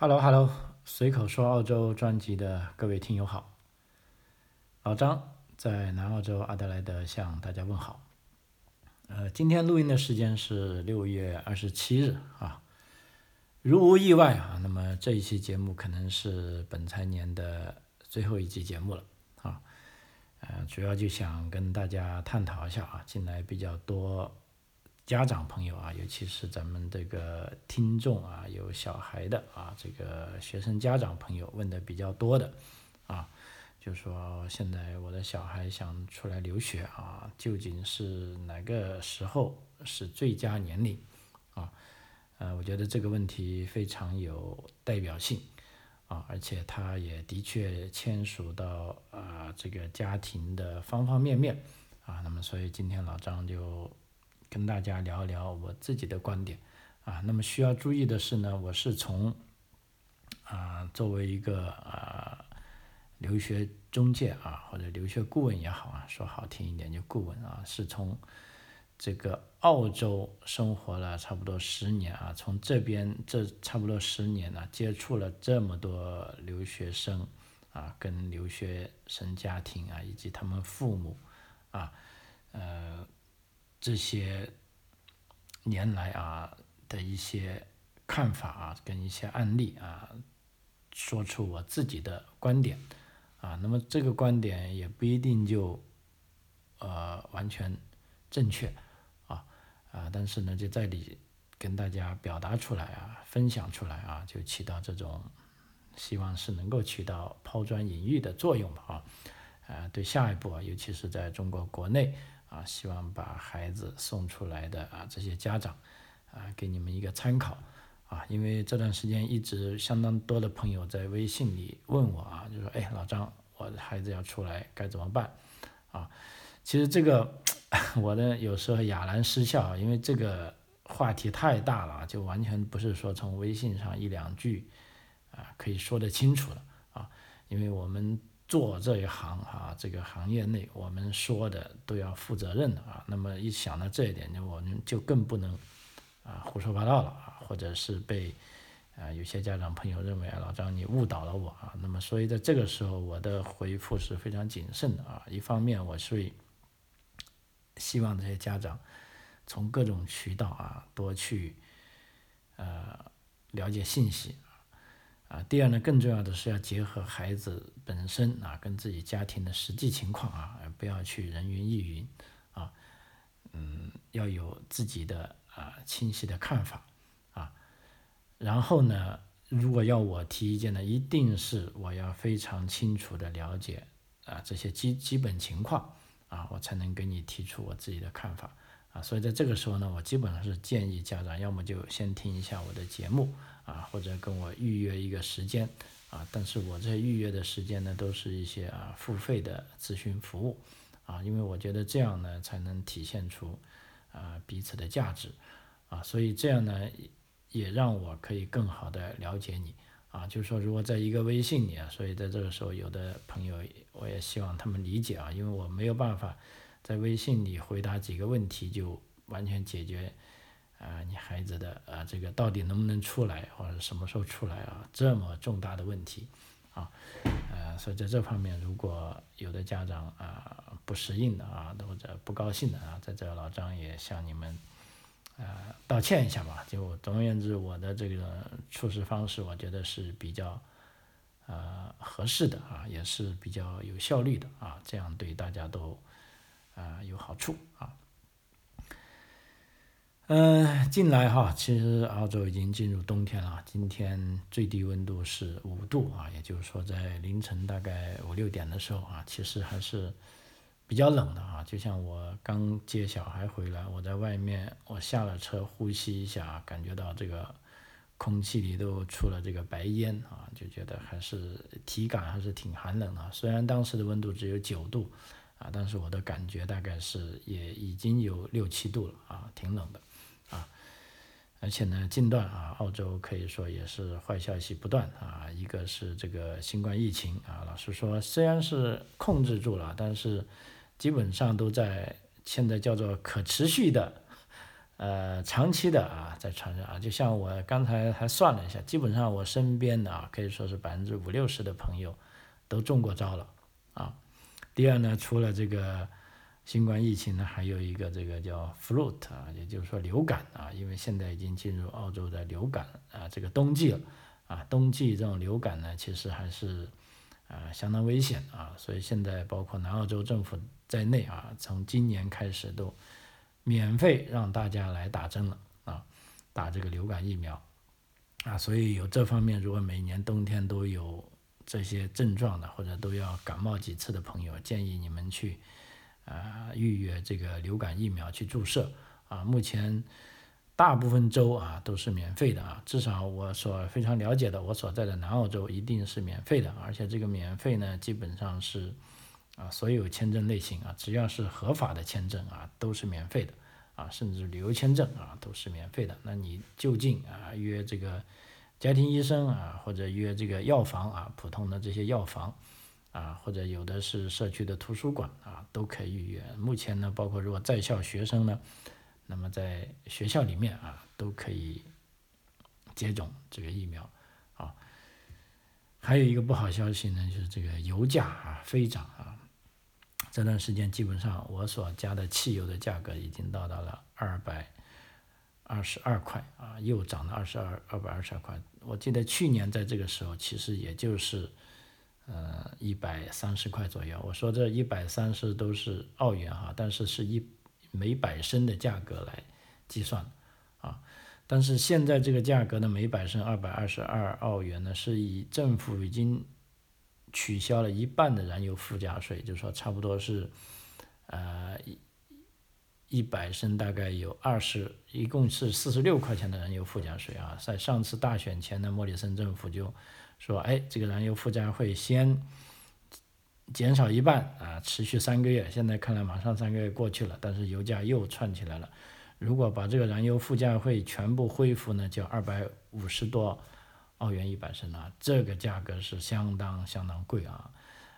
Hello Hello，随口说澳洲专辑的各位听友好，老张在南澳洲阿德莱德向大家问好。呃，今天录音的时间是六月二十七日啊，如无意外啊，那么这一期节目可能是本财年的最后一期节目了啊。呃，主要就想跟大家探讨一下啊，近来比较多。家长朋友啊，尤其是咱们这个听众啊，有小孩的啊，这个学生家长朋友问的比较多的啊，就说现在我的小孩想出来留学啊，究竟是哪个时候是最佳年龄啊？呃，我觉得这个问题非常有代表性啊，而且它也的确牵属到啊这个家庭的方方面面啊。那么，所以今天老张就。跟大家聊一聊我自己的观点啊，那么需要注意的是呢，我是从啊作为一个啊留学中介啊或者留学顾问也好啊，说好听一点就顾问啊，是从这个澳洲生活了差不多十年啊，从这边这差不多十年呢，接触了这么多留学生啊，跟留学生家庭啊以及他们父母啊，呃。这些年来啊的一些看法啊，跟一些案例啊，说出我自己的观点啊。那么这个观点也不一定就呃完全正确啊啊，但是呢，就在里跟大家表达出来啊，分享出来啊，就起到这种希望是能够起到抛砖引玉的作用吧啊。啊，对下一步啊，尤其是在中国国内。啊，希望把孩子送出来的啊这些家长，啊给你们一个参考啊，因为这段时间一直相当多的朋友在微信里问我啊，就说哎老张，我的孩子要出来该怎么办？啊，其实这个 我呢有时候哑然失笑，因为这个话题太大了，就完全不是说从微信上一两句啊可以说得清楚的啊，因为我们。做这一行啊，这个行业内我们说的都要负责任的啊。那么一想到这一点，就我们就更不能啊胡说八道了啊，或者是被啊有些家长朋友认为啊老张你误导了我啊。那么所以在这个时候，我的回复是非常谨慎的啊。一方面，我是希望这些家长从各种渠道啊多去呃了解信息。啊，第二呢，更重要的是要结合孩子本身啊，跟自己家庭的实际情况啊，而不要去人云亦云啊，嗯，要有自己的啊清晰的看法啊。然后呢，如果要我提意见呢，一定是我要非常清楚的了解啊这些基基本情况啊，我才能给你提出我自己的看法啊。所以在这个时候呢，我基本上是建议家长要么就先听一下我的节目。啊，或者跟我预约一个时间，啊，但是我这预约的时间呢，都是一些啊付费的咨询服务，啊，因为我觉得这样呢，才能体现出啊彼此的价值，啊，所以这样呢，也让我可以更好的了解你，啊，就是说如果在一个微信里啊，所以在这个时候，有的朋友我也希望他们理解啊，因为我没有办法在微信里回答几个问题就完全解决。啊，你孩子的啊，这个到底能不能出来，或者什么时候出来啊？这么重大的问题，啊，呃，所以在这方面，如果有的家长啊不适应的啊，或者不高兴的啊，在这老张也向你们呃道歉一下吧。就总而言之，我的这个处事方式，我觉得是比较呃合适的啊，也是比较有效率的啊，这样对大家都啊有好处啊。嗯，近来哈，其实澳洲已经进入冬天了。今天最低温度是五度啊，也就是说在凌晨大概五六点的时候啊，其实还是比较冷的啊。就像我刚接小孩回来，我在外面，我下了车呼吸一下，感觉到这个空气里都出了这个白烟啊，就觉得还是体感还是挺寒冷的。虽然当时的温度只有九度啊，但是我的感觉大概是也已经有六七度了啊，挺冷的。而且呢，近段啊，澳洲可以说也是坏消息不断啊。一个是这个新冠疫情啊，老实说，虽然是控制住了，但是基本上都在现在叫做可持续的呃，长期的啊在传染啊，就像我刚才还算了一下，基本上我身边的啊可以说是百分之五六十的朋友都中过招了啊。第二呢，除了这个新冠疫情呢，还有一个这个叫 flu 啊，也就是说流感啊，因为现在已经进入澳洲的流感啊这个冬季了啊，冬季这种流感呢，其实还是啊相当危险啊，所以现在包括南澳洲政府在内啊，从今年开始都。免费让大家来打针了啊，打这个流感疫苗啊，所以有这方面，如果每年冬天都有这些症状的，或者都要感冒几次的朋友，建议你们去啊预约这个流感疫苗去注射啊。目前大部分州啊都是免费的啊，至少我所非常了解的，我所在的南澳洲一定是免费的，而且这个免费呢，基本上是。啊，所有签证类型啊，只要是合法的签证啊，都是免费的啊，甚至旅游签证啊，都是免费的。那你就近啊约这个家庭医生啊，或者约这个药房啊，普通的这些药房啊，或者有的是社区的图书馆啊，都可以预约。目前呢，包括如果在校学生呢，那么在学校里面啊，都可以接种这个疫苗啊。还有一个不好消息呢，就是这个油价啊飞涨啊。这段时间基本上，我所加的汽油的价格已经到达了二百二十二块啊，又涨了二十二二百二十二块。我记得去年在这个时候，其实也就是呃一百三十块左右。我说这一百三十都是澳元哈，但是是一每百升的价格来计算啊。但是现在这个价格呢，每百升二百二十二澳元呢，是以政府已经。取消了一半的燃油附加税，就是说差不多是，呃一一百升大概有二十，一共是四十六块钱的燃油附加税啊。在上次大选前呢，莫里森政府就说，哎，这个燃油附加会先减少一半啊，持续三个月。现在看来马上三个月过去了，但是油价又窜起来了。如果把这个燃油附加会全部恢复呢，就二百五十多。澳元一百升啊，这个价格是相当相当贵啊，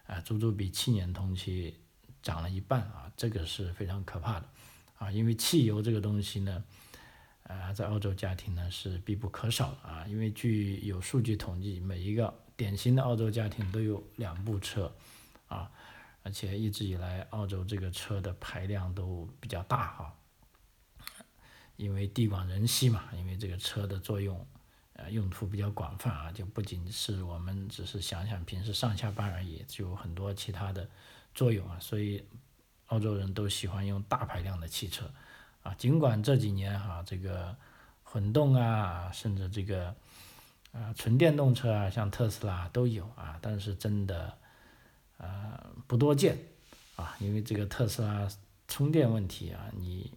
啊，足足比去年同期涨了一半啊，这个是非常可怕的啊，因为汽油这个东西呢，啊，在澳洲家庭呢是必不可少的啊，因为据有数据统计，每一个典型的澳洲家庭都有两部车啊，而且一直以来澳洲这个车的排量都比较大哈，因为地广人稀嘛，因为这个车的作用。呃，用途比较广泛啊，就不仅是我们只是想想平时上下班而已，就有很多其他的作用啊。所以，澳洲人都喜欢用大排量的汽车啊。尽管这几年哈，这个混动啊，甚至这个啊纯电动车啊，像特斯拉都有啊，但是真的呃不多见啊。因为这个特斯拉充电问题啊，你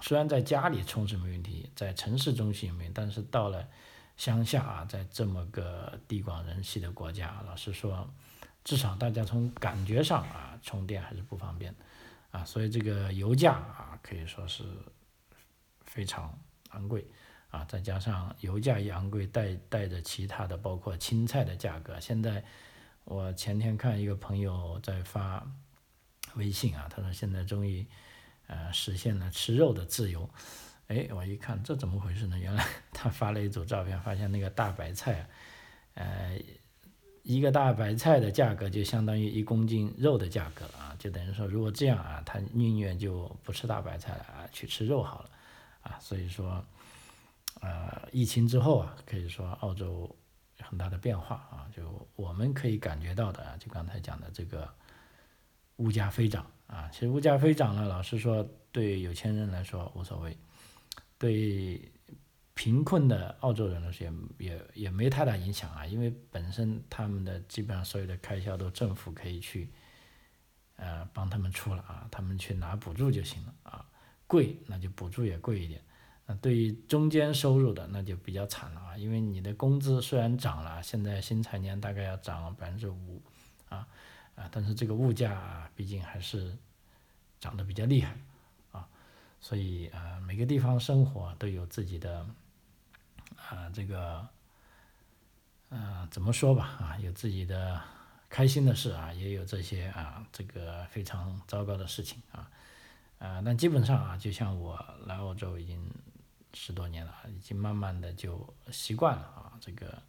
虽然在家里充是没问题，在城市中心没，但是到了乡下啊，在这么个地广人稀的国家，老实说，至少大家从感觉上啊，充电还是不方便，啊，所以这个油价啊，可以说是非常昂贵，啊，再加上油价一昂贵，带带着其他的，包括青菜的价格。现在我前天看一个朋友在发微信啊，他说现在终于呃实现了吃肉的自由。哎，我一看这怎么回事呢？原来他发了一组照片，发现那个大白菜，呃，一个大白菜的价格就相当于一公斤肉的价格啊，就等于说如果这样啊，他宁愿就不吃大白菜了啊，去吃肉好了啊。所以说，呃，疫情之后啊，可以说澳洲很大的变化啊，就我们可以感觉到的啊，就刚才讲的这个物价飞涨啊，其实物价飞涨了，老实说，对有钱人来说无所谓。对贫困的澳洲人来说也也也没太大影响啊，因为本身他们的基本上所有的开销都政府可以去，呃帮他们出了啊，他们去拿补助就行了啊，贵那就补助也贵一点，那对于中间收入的那就比较惨了啊，因为你的工资虽然涨了，现在新财年大概要涨百分之五啊啊，但是这个物价啊毕竟还是涨得比较厉害啊。所以啊，每个地方生活都有自己的啊，这个啊，怎么说吧啊，有自己的开心的事啊，也有这些啊，这个非常糟糕的事情啊，啊，但基本上啊，就像我来澳洲已经十多年了，已经慢慢的就习惯了啊，这个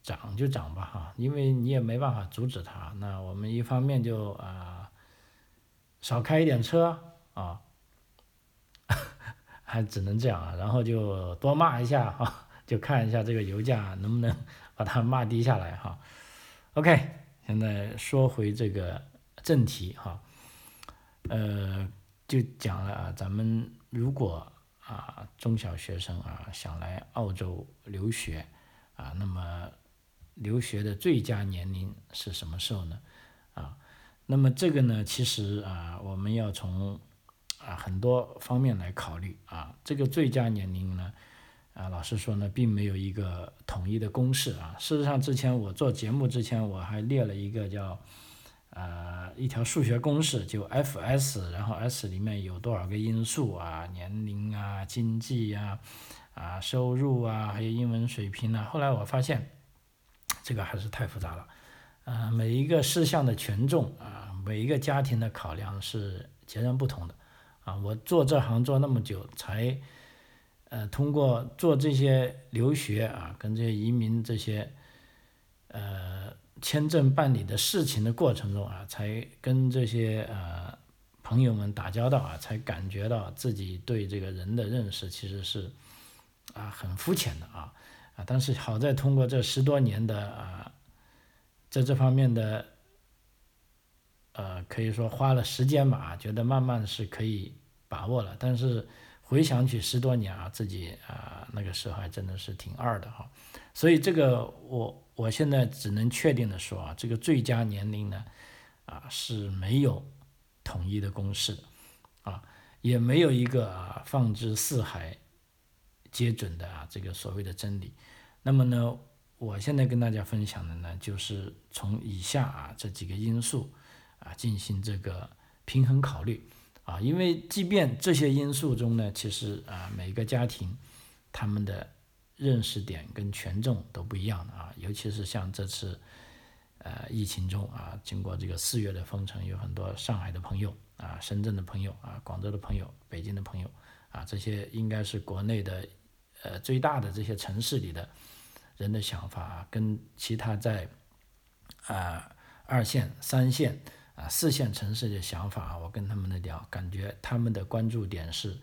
涨就涨吧哈，因为你也没办法阻止它。那我们一方面就啊少开一点车啊，还只能这样啊，然后就多骂一下哈，就看一下这个油价能不能把它骂低下来哈。OK，现在说回这个正题哈，呃，就讲了啊，咱们如果啊，中小学生啊，想来澳洲留学啊，那么留学的最佳年龄是什么时候呢？啊，那么这个呢，其实啊，我们要从啊很多方面来考虑啊，这个最佳年龄呢，啊，老实说呢，并没有一个统一的公式啊。事实上，之前我做节目之前，我还列了一个叫。呃，一条数学公式就 F_S，然后 S 里面有多少个因素啊？年龄啊，经济呀，啊，收入啊，还有英文水平啊。后来我发现，这个还是太复杂了。呃，每一个事项的权重啊，每一个家庭的考量是截然不同的。啊，我做这行做那么久，才呃通过做这些留学啊，跟这些移民这些，呃。签证办理的事情的过程中啊，才跟这些呃朋友们打交道啊，才感觉到自己对这个人的认识其实是啊很肤浅的啊啊，但是好在通过这十多年的啊，在这方面的呃可以说花了时间吧，觉得慢慢是可以把握了。但是回想起十多年啊，自己啊那个时候还真的是挺二的哈，所以这个我。我现在只能确定的说啊，这个最佳年龄呢，啊是没有统一的公式，啊也没有一个啊放之四海皆准的啊这个所谓的真理。那么呢，我现在跟大家分享的呢，就是从以下啊这几个因素啊进行这个平衡考虑啊，因为即便这些因素中呢，其实啊每个家庭他们的。认识点跟权重都不一样的啊，尤其是像这次，呃，疫情中啊，经过这个四月的封城，有很多上海的朋友啊、深圳的朋友啊、广州的朋友、北京的朋友啊，这些应该是国内的呃最大的这些城市里的人的想法，跟其他在啊二线、三线啊四线城市的想法，我跟他们的聊，感觉他们的关注点是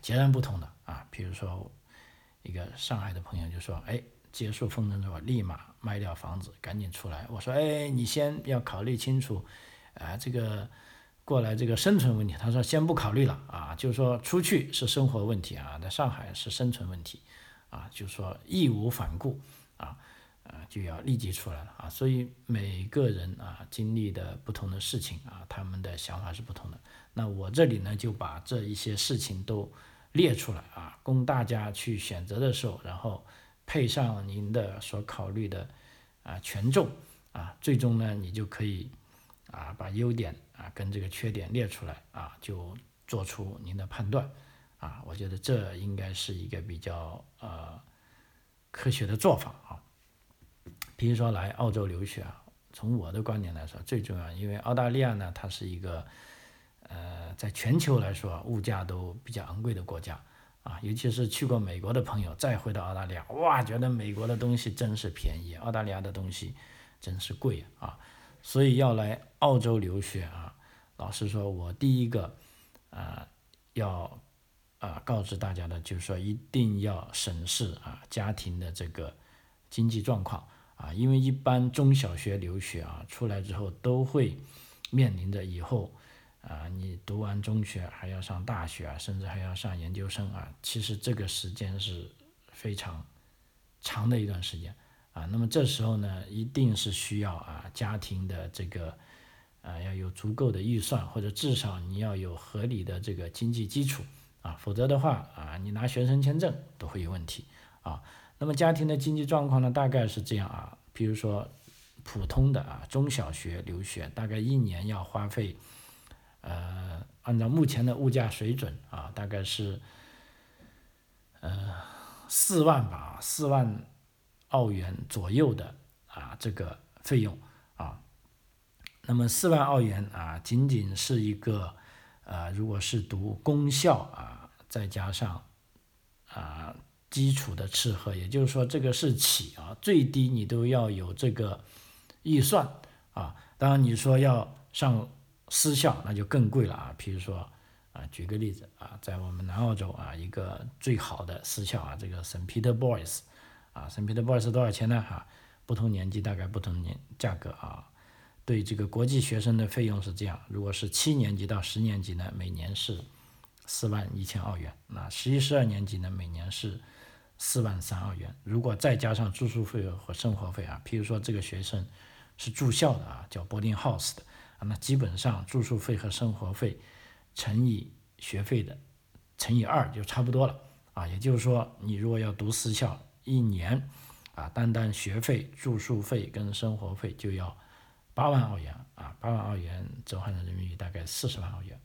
截然不同的啊，比如说。一个上海的朋友就说：“哎，结束封城之后，立马卖掉房子，赶紧出来。”我说：“哎，你先要考虑清楚，啊，这个过来这个生存问题。”他说：“先不考虑了啊，就是说出去是生活问题啊，在上海是生存问题，啊，就是说义无反顾啊，啊，就要立即出来了啊。所以每个人啊经历的不同的事情啊，他们的想法是不同的。那我这里呢就把这一些事情都。”列出来啊，供大家去选择的时候，然后配上您的所考虑的啊权重啊，最终呢，你就可以啊把优点啊跟这个缺点列出来啊，就做出您的判断啊。我觉得这应该是一个比较呃科学的做法啊。比如说来澳洲留学啊，从我的观点来说，最重要，因为澳大利亚呢，它是一个。呃，在全球来说，物价都比较昂贵的国家啊，尤其是去过美国的朋友再回到澳大利亚，哇，觉得美国的东西真是便宜，澳大利亚的东西真是贵啊。所以要来澳洲留学啊，老实说，我第一个啊要啊告知大家的就是说，一定要审视啊家庭的这个经济状况啊，因为一般中小学留学啊出来之后都会面临着以后。啊，你读完中学还要上大学啊，甚至还要上研究生啊，其实这个时间是非常长的一段时间啊。那么这时候呢，一定是需要啊家庭的这个啊要有足够的预算，或者至少你要有合理的这个经济基础啊，否则的话啊，你拿学生签证都会有问题啊。那么家庭的经济状况呢，大概是这样啊，比如说普通的啊中小学留学，大概一年要花费。呃，按照目前的物价水准啊，大概是呃四万吧，四万澳元左右的啊这个费用啊。那么四万澳元啊，仅仅是一个呃，如果是读公校啊，再加上啊基础的吃喝，也就是说这个是起啊，最低你都要有这个预算啊。当然你说要上私校，那就更贵了啊。比如说啊，举个例子啊，在我们南澳洲啊，一个最好的私校啊，这个圣彼得 boys 啊，圣彼得 boys 多少钱呢？哈，不同年级大概不同年价格啊。对这个国际学生的费用是这样，如果是七年级到十年级呢，每年是四万一千澳元；那十一、十二年级呢，每年是四万三澳元。如果再加上住宿费和生活费啊，譬如说这个学生是住校的啊，叫 boarding house 的啊，那基本上住宿费和生活费乘以学费的乘以二就差不多了啊。也就是说，你如果要读私校，一年啊，单单学费、住宿费跟生活费就要。八万澳元啊，八万澳元折换成人民币大概四十万澳元，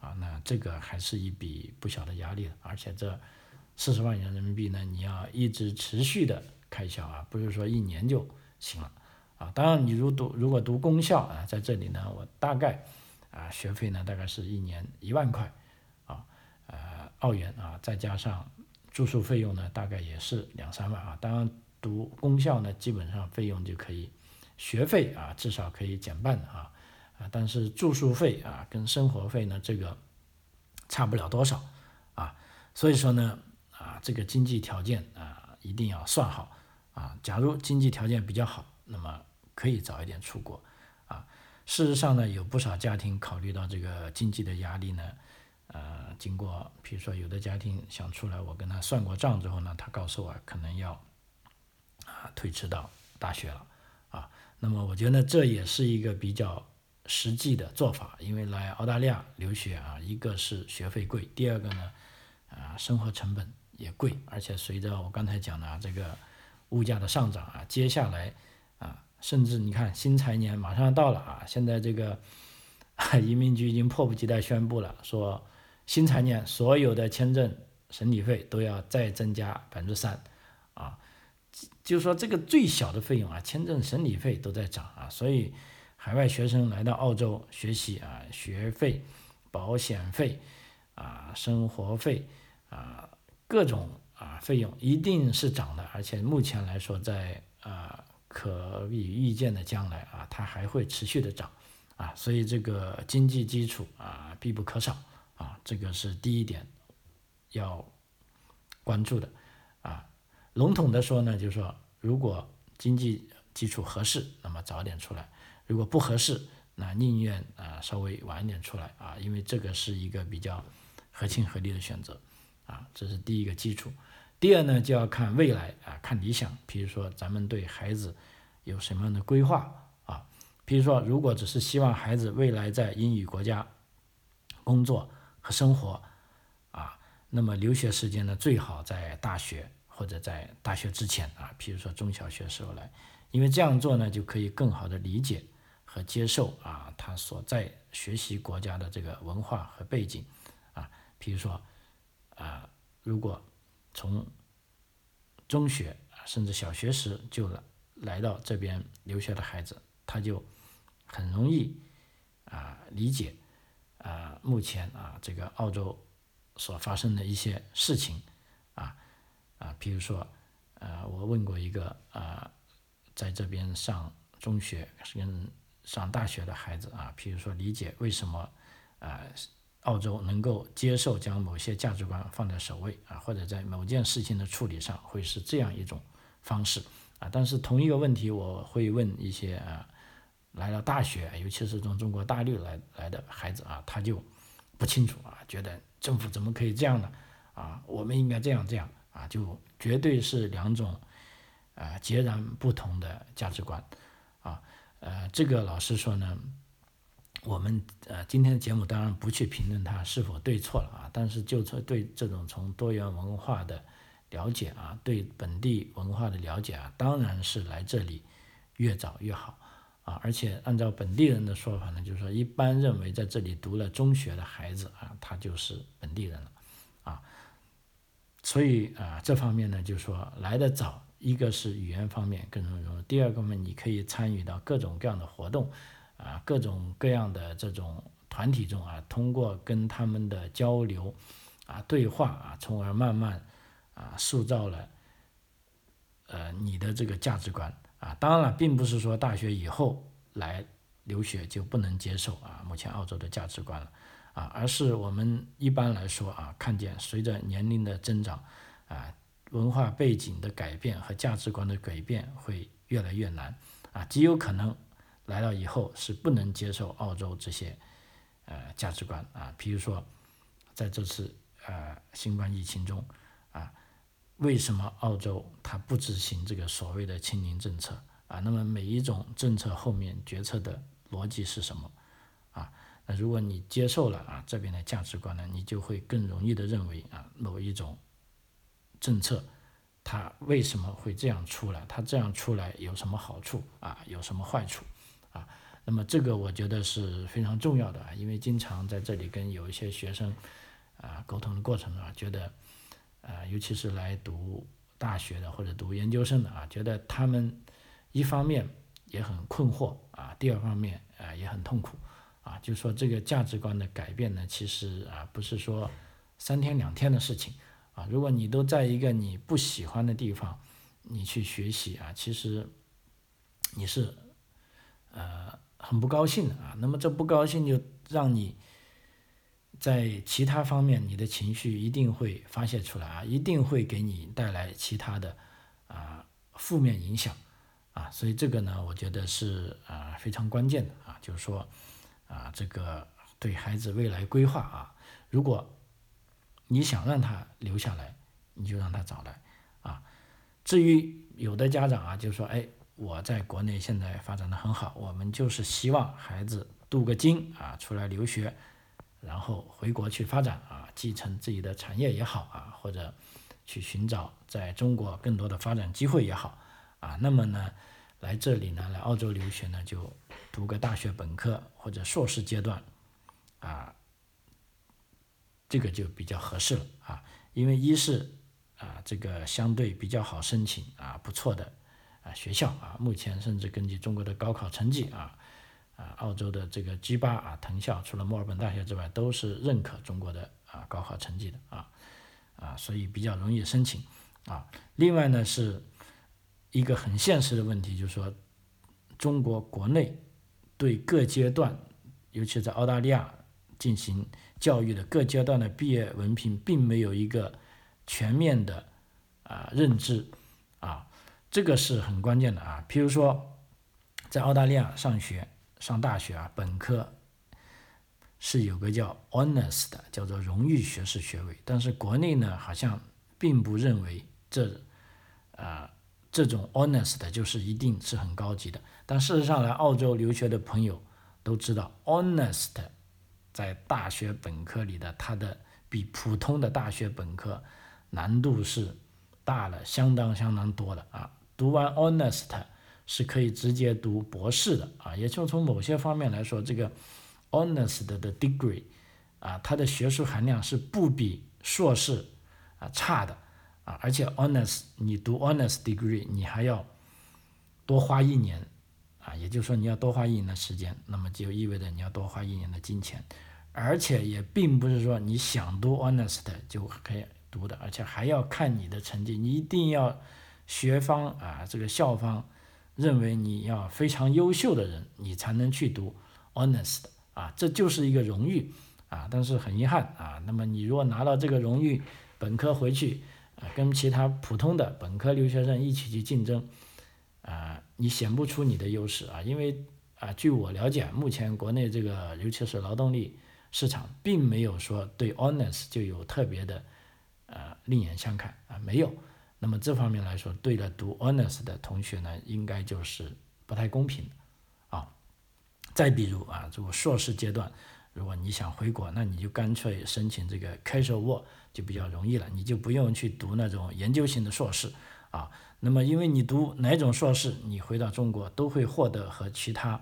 啊，那这个还是一笔不小的压力而且这四十万元人民币呢，你要一直持续的开销啊，不是说一年就行了，啊，当然你如读如果读公校啊，在这里呢，我大概啊学费呢大概是一年一万块，啊，呃澳元啊，再加上住宿费用呢，大概也是两三万啊，当然读公校呢，基本上费用就可以。学费啊，至少可以减半啊，啊，但是住宿费啊跟生活费呢，这个差不了多少啊，所以说呢，这个经济条件啊一定要算好啊。假如经济条件比较好，那么可以早一点出国啊。事实上呢，有不少家庭考虑到这个经济的压力呢，呃，经过比如说有的家庭想出来，我跟他算过账之后呢，他告诉我可能要啊推迟到大学了啊。那么我觉得这也是一个比较实际的做法，因为来澳大利亚留学啊，一个是学费贵，第二个呢，啊生活成本也贵，而且随着我刚才讲的啊这个物价的上涨啊，接下来啊，甚至你看新财年马上到了啊，现在这个 移民局已经迫不及待宣布了，说新财年所有的签证审理费都要再增加百分之三啊。就说，这个最小的费用啊，签证审理费都在涨啊，所以海外学生来到澳洲学习啊，学费、保险费啊、生活费啊，各种啊费用一定是涨的，而且目前来说，在啊可以预见的将来啊，它还会持续的涨啊，所以这个经济基础啊必不可少啊，这个是第一点要关注的啊。笼统的说呢，就是说，如果经济基础合适，那么早点出来；如果不合适，那宁愿啊稍微晚一点出来啊，因为这个是一个比较合情合理的选择啊，这是第一个基础。第二呢，就要看未来啊，看理想。比如说，咱们对孩子有什么样的规划啊？比如说，如果只是希望孩子未来在英语国家工作和生活啊，那么留学时间呢，最好在大学。或者在大学之前啊，比如说中小学时候来，因为这样做呢，就可以更好的理解和接受啊他所在学习国家的这个文化和背景啊。比如说啊，如果从中学甚至小学时就来来到这边留学的孩子，他就很容易啊理解啊目前啊这个澳洲所发生的一些事情啊。啊，比如说，呃，我问过一个啊，在这边上中学跟上大学的孩子啊，比如说理解为什么啊，澳洲能够接受将某些价值观放在首位啊，或者在某件事情的处理上会是这样一种方式啊。但是同一个问题，我会问一些啊，来到大学，尤其是从中国大陆来来的孩子啊，他就不清楚啊，觉得政府怎么可以这样呢？啊，我们应该这样这样。啊，就绝对是两种，啊，截然不同的价值观，啊，呃，这个老师说呢，我们呃今天的节目当然不去评论它是否对错了啊，但是就从对这种从多元文化的了解啊，对本地文化的了解啊，当然是来这里越早越好啊，而且按照本地人的说法呢，就是说一般认为在这里读了中学的孩子啊，他就是本地人了啊。所以啊，这方面呢，就是说来的早，一个是语言方面更容易，第二个呢，你可以参与到各种各样的活动，啊，各种各样的这种团体中啊，通过跟他们的交流，啊，对话啊，从而慢慢啊塑造了呃你的这个价值观啊。当然了，并不是说大学以后来留学就不能接受啊目前澳洲的价值观了啊，而是我们一般来说啊看见随着年龄的增长啊文化背景的改变和价值观的改变会越来越难啊，极有可能来到以后是不能接受澳洲这些呃价值观啊，比如说在这次呃新冠疫情中啊，为什么澳洲它不执行这个所谓的清零政策啊？那么每一种政策后面决策的逻辑是什么啊？那如果你接受了啊这边的价值观呢，你就会更容易的认为啊某一种政策它为什么会这样出来？它这样出来有什么好处啊？有什么坏处？那么这个我觉得是非常重要的啊，因为经常在这里跟有一些学生啊沟通的过程啊，觉得啊尤其是来读大学的或者读研究生的啊，觉得他们一方面也很困惑啊，第二方面啊也很痛苦啊，就说这个价值观的改变呢，其实啊不是说三天两天的事情啊，如果你都在一个你不喜欢的地方，你去学习啊，其实你是呃很不高兴的啊，那么这不高兴就让你在其他方面你的情绪一定会发泄出来啊，一定会给你带来其他的啊负面影响。啊，所以这个呢，我觉得是啊非常关键的啊，就是说啊，这个对孩子未来规划啊，如果你想让他留下来，你就让他早来啊。至于有的家长啊，就说哎，我在国内现在发展的很好，我们就是希望孩子镀个金啊，出来留学，然后回国去发展啊，继承自己的产业也好啊，或者去寻找在中国更多的发展机会也好。啊，那么呢，来这里呢，来澳洲留学呢，就读个大学本科或者硕士阶段，啊，这个就比较合适了啊，因为一是啊，这个相对比较好申请啊，不错的啊学校啊，目前甚至根据中国的高考成绩啊，啊，澳洲的这个 G 八啊藤校，除了墨尔本大学之外，都是认可中国的啊高考成绩的啊，啊，所以比较容易申请啊，另外呢是。一个很现实的问题就是说，中国国内对各阶段，尤其在澳大利亚进行教育的各阶段的毕业文凭，并没有一个全面的啊认知，这个是很关键的啊。譬如说，在澳大利亚上学上大学啊，本科是有个叫 Honors 的，叫做荣誉学士学位，但是国内呢，好像并不认为这啊。这种 honest 的就是一定是很高级的，但事实上来澳洲留学的朋友都知道，honest 在大学本科里的它的比普通的大学本科难度是大了相当相当多的啊。读完 honest 是可以直接读博士的啊，也就从某些方面来说，这个 honest 的 degree 啊，它的学术含量是不比硕士啊差的。啊，而且 honors，你读 honors degree，你还要多花一年，啊，也就是说你要多花一年的时间，那么就意味着你要多花一年的金钱，而且也并不是说你想读 honors 就可以读的，而且还要看你的成绩，你一定要学方啊，这个校方认为你要非常优秀的人，你才能去读 honors 的，啊，这就是一个荣誉，啊，但是很遗憾啊，那么你如果拿到这个荣誉，本科回去啊。跟其他普通的本科留学生一起去竞争，啊，你显不出你的优势啊，因为啊，据我了解，目前国内这个尤其是劳动力市场，并没有说对 honors 就有特别的呃另眼相看啊，没有。那么这方面来说，对了读 honors 的同学呢，应该就是不太公平啊。再比如啊，这个硕士阶段。如果你想回国，那你就干脆申请这个 casual work 就比较容易了，你就不用去读那种研究型的硕士啊。那么，因为你读哪种硕士，你回到中国都会获得和其他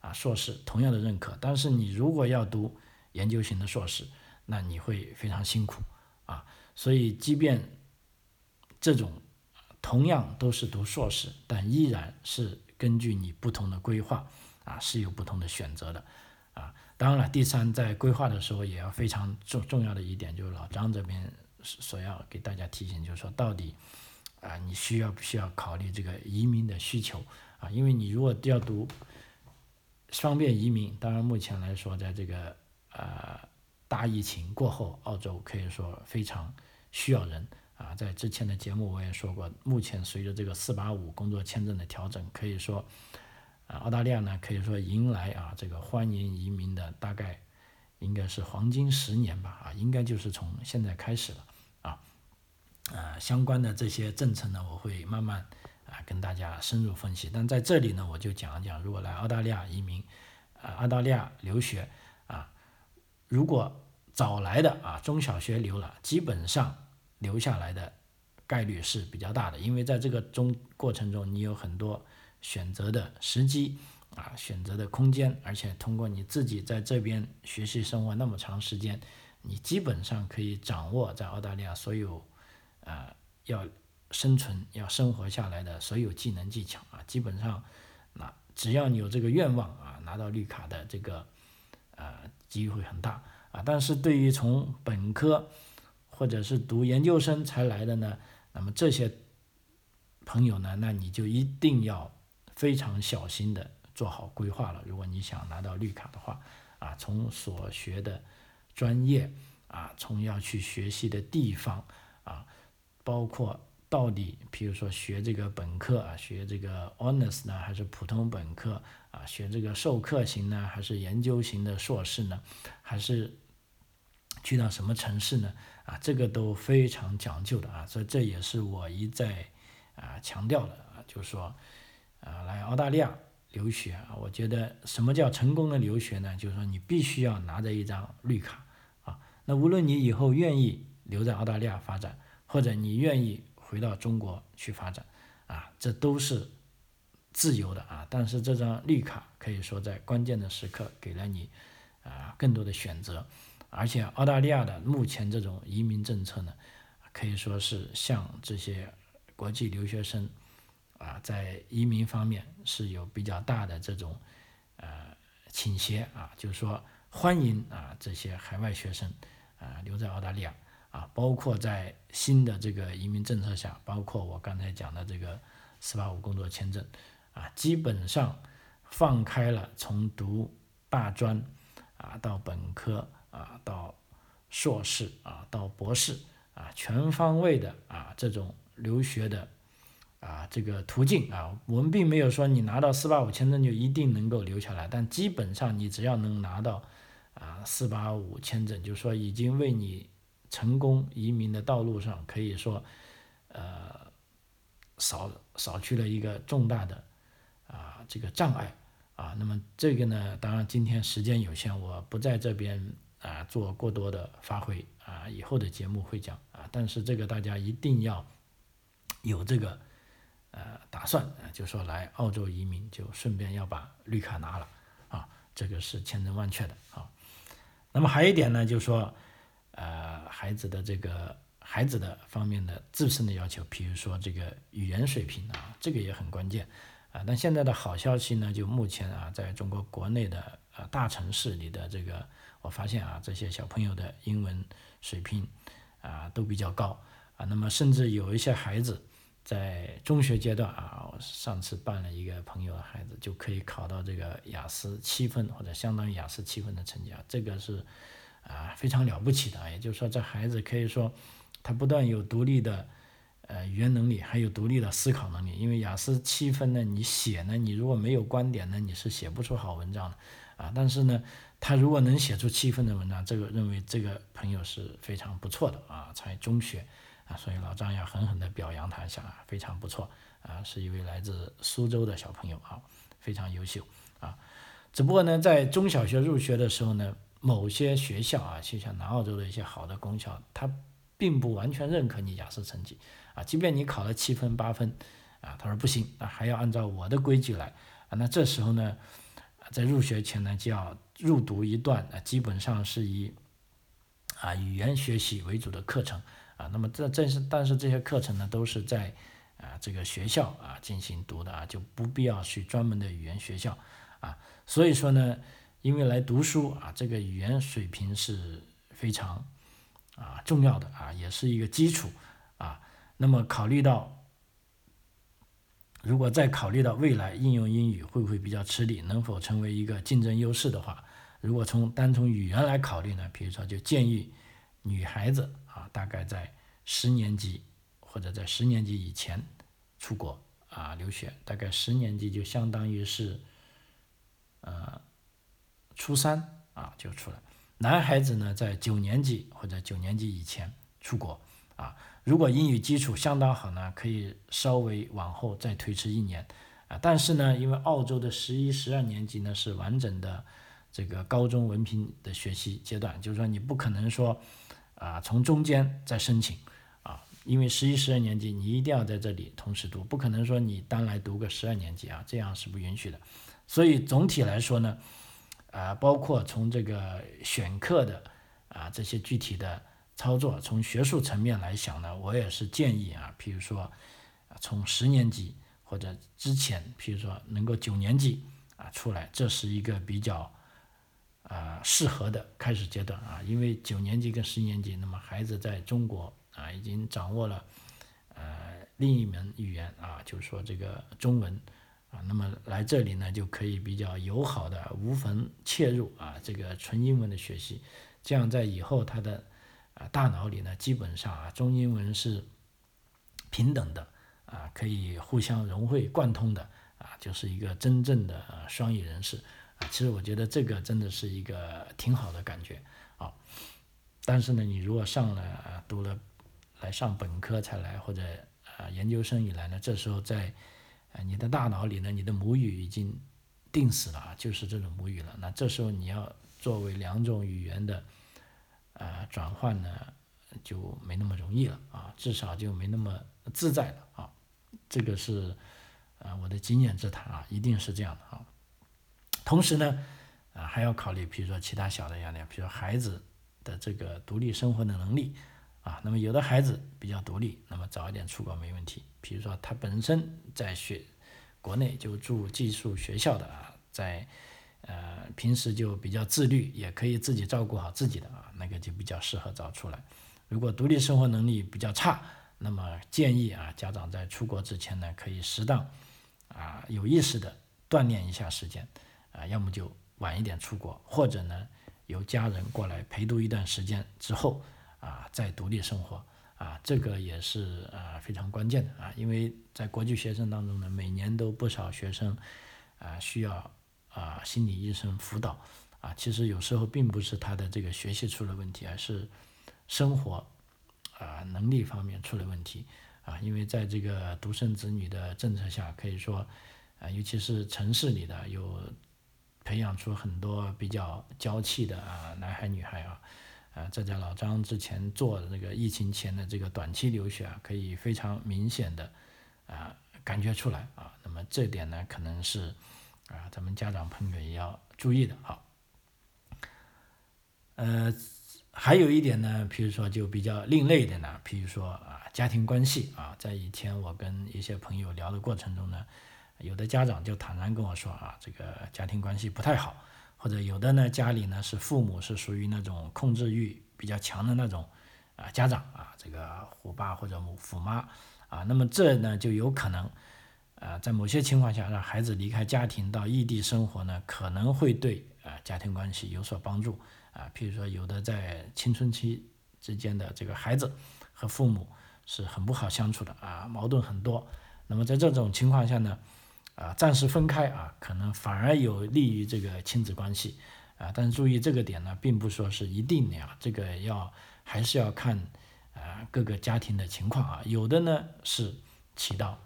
啊硕士同样的认可。但是你如果要读研究型的硕士，那你会非常辛苦啊。所以，即便这种同样都是读硕士，但依然是根据你不同的规划啊，是有不同的选择的啊。当然了，第三，在规划的时候也要非常重重要的一点，就是老张这边所要给大家提醒，就是说到底啊，你需要不需要考虑这个移民的需求啊？因为你如果要读双变移民，当然目前来说，在这个呃大疫情过后，澳洲可以说非常需要人啊。在之前的节目我也说过，目前随着这个四八五工作签证的调整，可以说啊，澳大利亚呢可以说迎来啊这个欢迎移民的大概。应该是黄金十年吧，啊，应该就是从现在开始了，啊，呃，相关的这些政策呢，我会慢慢啊跟大家深入分析。但在这里呢，我就讲一讲，如果来澳大利亚移民，啊，澳大利亚留学，啊，如果早来的啊，中小学留了，基本上留下来的概率是比较大的，因为在这个中过程中，你有很多选择的时机。啊，选择的空间，而且通过你自己在这边学习生活那么长时间，你基本上可以掌握在澳大利亚所有，呃，要生存、要生活下来的所有技能技巧啊，基本上，那只要你有这个愿望啊，拿到绿卡的这个，呃，机会很大啊。但是对于从本科或者是读研究生才来的呢，那么这些朋友呢，那你就一定要非常小心的。做好规划了，如果你想拿到绿卡的话，啊，从所学的专业啊，从要去学习的地方啊，包括到底，比如说学这个本科啊，学这个 honors 呢，还是普通本科啊，学这个授课型呢，还是研究型的硕士呢，还是去到什么城市呢？啊，这个都非常讲究的啊，所以这也是我一再啊强调的啊，就是说啊，来澳大利亚。留学啊，我觉得什么叫成功的留学呢？就是说你必须要拿着一张绿卡啊。那无论你以后愿意留在澳大利亚发展，或者你愿意回到中国去发展啊，这都是自由的啊。但是这张绿卡可以说在关键的时刻给了你啊更多的选择，而且澳大利亚的目前这种移民政策呢，可以说是向这些国际留学生。啊，在移民方面是有比较大的这种呃倾斜啊，就是说欢迎啊这些海外学生啊留在澳大利亚啊，包括在新的这个移民政策下，包括我刚才讲的这个四八五工作签证啊，基本上放开了从读大专啊到本科啊到硕士啊到博士啊全方位的啊这种留学的。啊，这个途径啊，我们并没有说你拿到四八五签证就一定能够留下来，但基本上你只要能拿到啊四八五签证，就说已经为你成功移民的道路上可以说呃少少去了一个重大的啊这个障碍啊。那么这个呢，当然今天时间有限，我不在这边啊做过多的发挥啊，以后的节目会讲啊。但是这个大家一定要有这个。呃，打算啊，就说来澳洲移民，就顺便要把绿卡拿了啊，这个是千真万确的啊。那么还有一点呢，就是说，呃，孩子的这个孩子的方面的自身的要求，比如说这个语言水平啊，这个也很关键啊。但现在的好消息呢，就目前啊，在中国国内的呃大城市里的这个，我发现啊，这些小朋友的英文水平啊都比较高啊。那么甚至有一些孩子。在中学阶段啊，我上次办了一个朋友的孩子，就可以考到这个雅思七分或者相当于雅思七分的成绩啊，这个是啊非常了不起的。也就是说，这孩子可以说他不断有独立的呃语言能力，还有独立的思考能力。因为雅思七分呢，你写呢，你如果没有观点呢，你是写不出好文章的啊。但是呢，他如果能写出七分的文章，这个认为这个朋友是非常不错的啊，才中学。啊，所以老张要狠狠地表扬他一下啊，非常不错啊，是一位来自苏州的小朋友啊，非常优秀啊。只不过呢，在中小学入学的时候呢，某些学校啊，就像南澳洲的一些好的公校，他并不完全认可你雅思成绩啊，即便你考了七分八分啊，他说不行啊，还要按照我的规矩来啊。那这时候呢，在入学前呢，就要入读一段啊，基本上是以啊语言学习为主的课程。啊，那么这这是，但是这些课程呢，都是在啊这个学校啊进行读的啊，就不必要去专门的语言学校啊。所以说呢，因为来读书啊，这个语言水平是非常啊重要的啊，也是一个基础。那么考虑到，如果再考虑到未来应用英语会不会比较吃力，能否成为一个竞争优势的话，如果从单从语言来考虑呢，比如说就建议女孩子啊，大概在十年级或者在十年级以前出国啊留学，大概十年级就相当于是呃初三啊就出来。男孩子呢在九年级或者九年级以前出国啊，如果英语基础相当好呢，可以稍微往后再推迟一年啊。但是呢，因为澳洲的十一、十二年级呢是完整的。这个高中文凭的学习阶段，就是说你不可能说，啊，从中间再申请，啊，因为十一、十二年级你一定要在这里同时读，不可能说你单来读个十二年级啊，这样是不允许的。所以总体来说呢，啊，包括从这个选课的啊这些具体的操作，从学术层面来想呢，我也是建议啊，比如说，从十年级或者之前，比如说能够九年级啊出来，这是一个比较。啊，适合的开始阶段啊，因为九年级跟十年级，那么孩子在中国啊，已经掌握了呃另一门语言啊，就是说这个中文啊，那么来这里呢，就可以比较友好的无缝切入啊，这个纯英文的学习，这样在以后他的啊大脑里呢，基本上啊中英文是平等的啊，可以互相融会贯通的啊，就是一个真正的双语人士啊。其实我觉得这个真的是一个挺好的感觉啊，但是呢，你如果上了读了来上本科才来或者啊研究生以来呢，这时候在啊你的大脑里呢，你的母语已经定死了啊，就是这种母语了。那这时候你要作为两种语言的啊转换呢，就没那么容易了啊，至少就没那么自在了啊。这个是啊我的经验之谈啊，一定是这样的啊。同时呢，啊还要考虑，比如说其他小的压力，比如说孩子的这个独立生活的能力，啊，那么有的孩子比较独立，那么早一点出国没问题。比如说他本身在学国内就住寄宿学校的啊，在呃平时就比较自律，也可以自己照顾好自己的啊，那个就比较适合早出来。如果独立生活能力比较差，那么建议啊家长在出国之前呢，可以适当啊有意识的锻炼一下时间。啊，要么就晚一点出国，或者呢，由家人过来陪读一段时间之后，啊，再独立生活，啊，这个也是啊非常关键的啊，因为在国际学生当中呢，每年都不少学生啊需要啊心理医生辅导，啊，其实有时候并不是他的这个学习出了问题，而是生活啊能力方面出了问题，啊，因为在这个独生子女的政策下，可以说啊，尤其是城市里的有。培养出很多比较娇气的啊男孩女孩啊，啊这在老张之前做的那个疫情前的这个短期留学啊，可以非常明显的啊感觉出来啊。那么这点呢，可能是啊咱们家长朋友也要注意的啊。呃，还有一点呢，比如说就比较另类的呢，比如说啊家庭关系啊，在以前我跟一些朋友聊的过程中呢。有的家长就坦然跟我说啊，这个家庭关系不太好，或者有的呢家里呢是父母是属于那种控制欲比较强的那种啊家长啊，这个虎爸或者母虎妈啊，那么这呢就有可能啊在某些情况下让孩子离开家庭到异地生活呢，可能会对啊家庭关系有所帮助啊，譬如说有的在青春期之间的这个孩子和父母是很不好相处的啊，矛盾很多，那么在这种情况下呢。啊，暂时分开啊，可能反而有利于这个亲子关系啊。但是注意这个点呢，并不说是一定的啊，这个要还是要看啊各个家庭的情况啊。有的呢是起到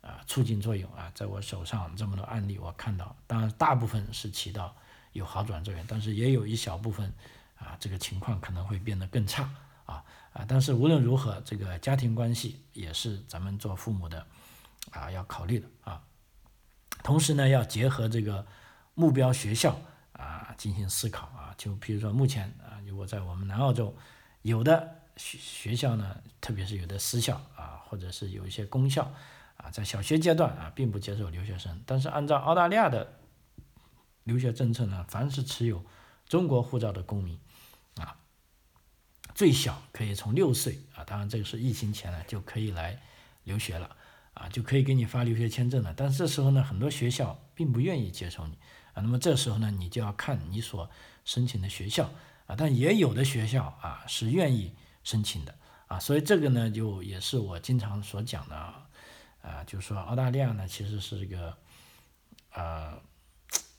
啊促进作用啊，在我手上这么多案例我看到，当然大部分是起到有好转作用，但是也有一小部分啊这个情况可能会变得更差啊啊。但是无论如何，这个家庭关系也是咱们做父母的啊要考虑的啊。同时呢，要结合这个目标学校啊进行思考啊，就比如说目前啊，如果在我们南澳洲有的学学校呢，特别是有的私校啊，或者是有一些公校啊，在小学阶段啊，并不接受留学生，但是按照澳大利亚的留学政策呢，凡是持有中国护照的公民啊，最小可以从六岁啊，当然这个是疫情前呢就可以来留学了啊，就可以给你发留学签证了。但是这时候呢，很多学校并不愿意接受你啊，那么这时候呢，你就要看你所申请的学校啊，但也有的学校啊是愿意申请的啊，所以这个呢就也是我经常所讲的啊，啊，就是说澳大利亚呢其实是一个啊。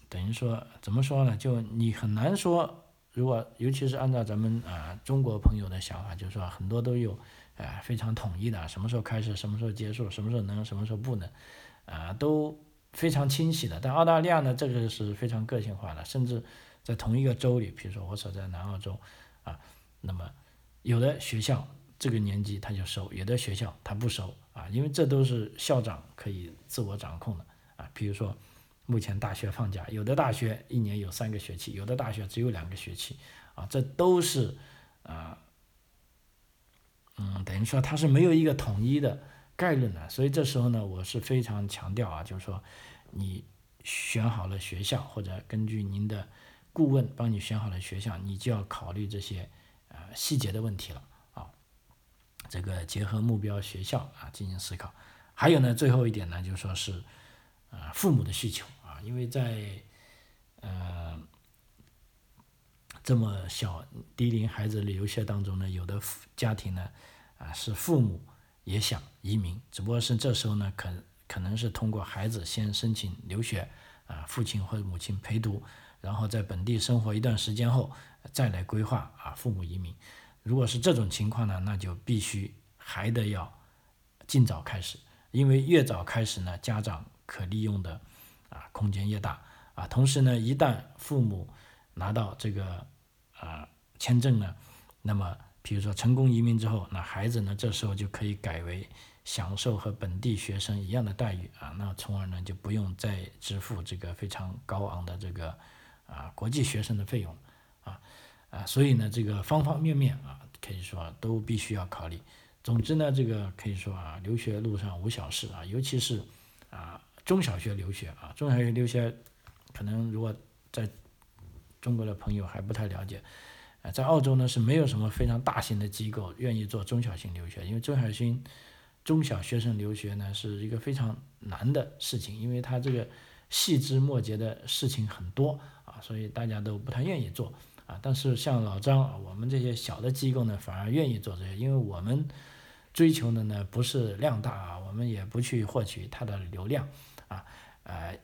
等于说怎么说呢？就你很难说，如果尤其是按照咱们啊中国朋友的想法，就是说很多都有啊非常统一的，什么时候开始，什么时候结束，什么时候能，什么时候不能，啊都非常清晰的。但澳大利亚呢，这个是非常个性化的，甚至在同一个州里，比如说我所在南澳洲啊，那么有的学校这个年级他就收，有的学校他不收啊，因为这都是校长可以自我掌控的啊，比如说。目前大学放假，有的大学一年有三个学期，有的大学只有两个学期，啊，这都是啊，嗯，等于说它是没有一个统一的概论的，所以这时候呢，我是非常强调啊，就是说你选好了学校，或者根据您的顾问帮你选好了学校，你就要考虑这些啊细节的问题了啊，这个结合目标学校啊进行思考，还有呢，最后一点呢，就说是啊父母的需求。因为在呃这么小低龄孩子留学当中呢，有的家庭呢啊是父母也想移民，只不过是这时候呢可可能是通过孩子先申请留学啊，父亲或者母亲陪读，然后在本地生活一段时间后再来规划啊父母移民。如果是这种情况呢，那就必须还得要尽早开始，因为越早开始呢，家长可利用的。啊，空间越大啊，同时呢，一旦父母拿到这个啊签证呢，那么比如说成功移民之后，那孩子呢这时候就可以改为享受和本地学生一样的待遇啊，那从而呢就不用再支付这个非常高昂的这个啊国际学生的费用啊啊，所以呢这个方方面面啊可以说都必须要考虑。总之呢，这个可以说啊，留学路上无小事啊，尤其是啊。中小学留学啊，中小学留学，可能如果在中国的朋友还不太了解，呃，在澳洲呢是没有什么非常大型的机构愿意做中小型留学，因为中小型中小学生留学呢是一个非常难的事情，因为它这个细枝末节的事情很多啊，所以大家都不太愿意做啊。但是像老张啊，我们这些小的机构呢，反而愿意做这些，因为我们追求的呢不是量大啊，我们也不去获取它的流量。啊，呃，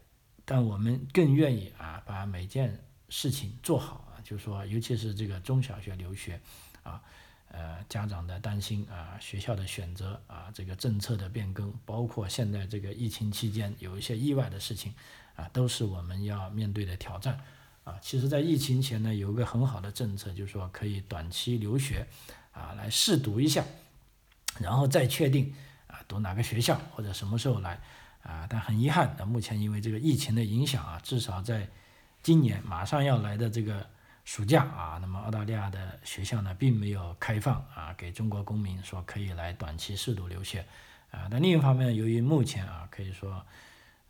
但我们更愿意啊，把每件事情做好啊，就是说，尤其是这个中小学留学，啊，呃，家长的担心啊，学校的选择啊，这个政策的变更，包括现在这个疫情期间有一些意外的事情，啊，都是我们要面对的挑战。啊，其实，在疫情前呢，有一个很好的政策，就是说可以短期留学，啊，来试读一下，然后再确定啊，读哪个学校或者什么时候来。啊，但很遗憾，那目前因为这个疫情的影响啊，至少在今年马上要来的这个暑假啊，那么澳大利亚的学校呢，并没有开放啊，给中国公民说可以来短期试读留学啊。但另一方面，由于目前啊，可以说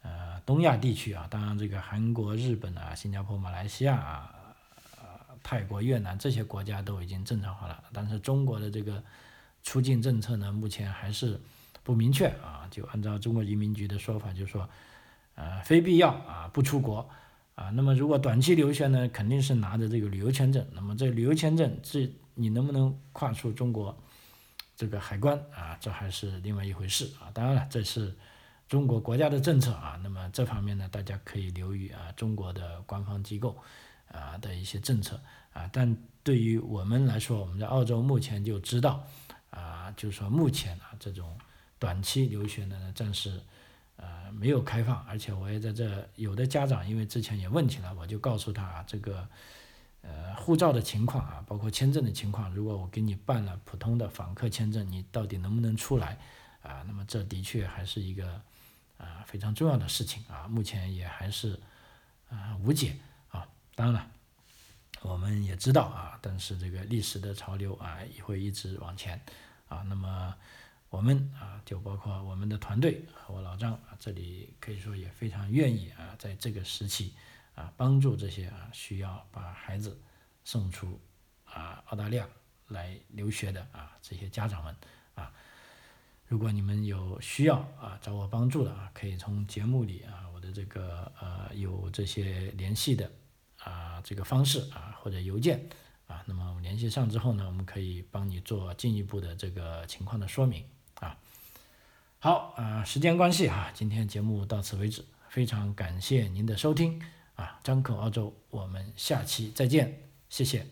呃东亚地区啊，当然这个韩国、日本啊、新加坡、马来西亚啊、泰国、越南这些国家都已经正常化了，但是中国的这个出境政策呢，目前还是。不明确啊，就按照中国移民局的说法，就是说，呃，非必要啊，不出国啊。那么如果短期留学呢，肯定是拿着这个旅游签证。那么这旅游签证，这你能不能跨出中国这个海关啊？这还是另外一回事啊。当然了，这是中国国家的政策啊。那么这方面呢，大家可以留意啊，中国的官方机构啊的一些政策啊。但对于我们来说，我们在澳洲目前就知道啊，就是说目前啊这种。短期留学呢，暂时呃没有开放，而且我也在这有的家长因为之前也问起了，我就告诉他啊这个呃护照的情况啊，包括签证的情况，如果我给你办了普通的访客签证，你到底能不能出来啊？那么这的确还是一个啊非常重要的事情啊，目前也还是啊无解啊。当然了，我们也知道啊，但是这个历史的潮流啊也会一直往前啊，那么。我们啊，就包括我们的团队和我老张啊，这里可以说也非常愿意啊，在这个时期啊，帮助这些啊需要把孩子送出啊澳大利亚来留学的啊这些家长们啊，如果你们有需要啊找我帮助的啊，可以从节目里啊我的这个呃有这些联系的啊这个方式啊或者邮件啊，那么我联系上之后呢，我们可以帮你做进一步的这个情况的说明。好啊，时间关系啊，今天节目到此为止，非常感谢您的收听啊，张口澳洲，我们下期再见，谢谢。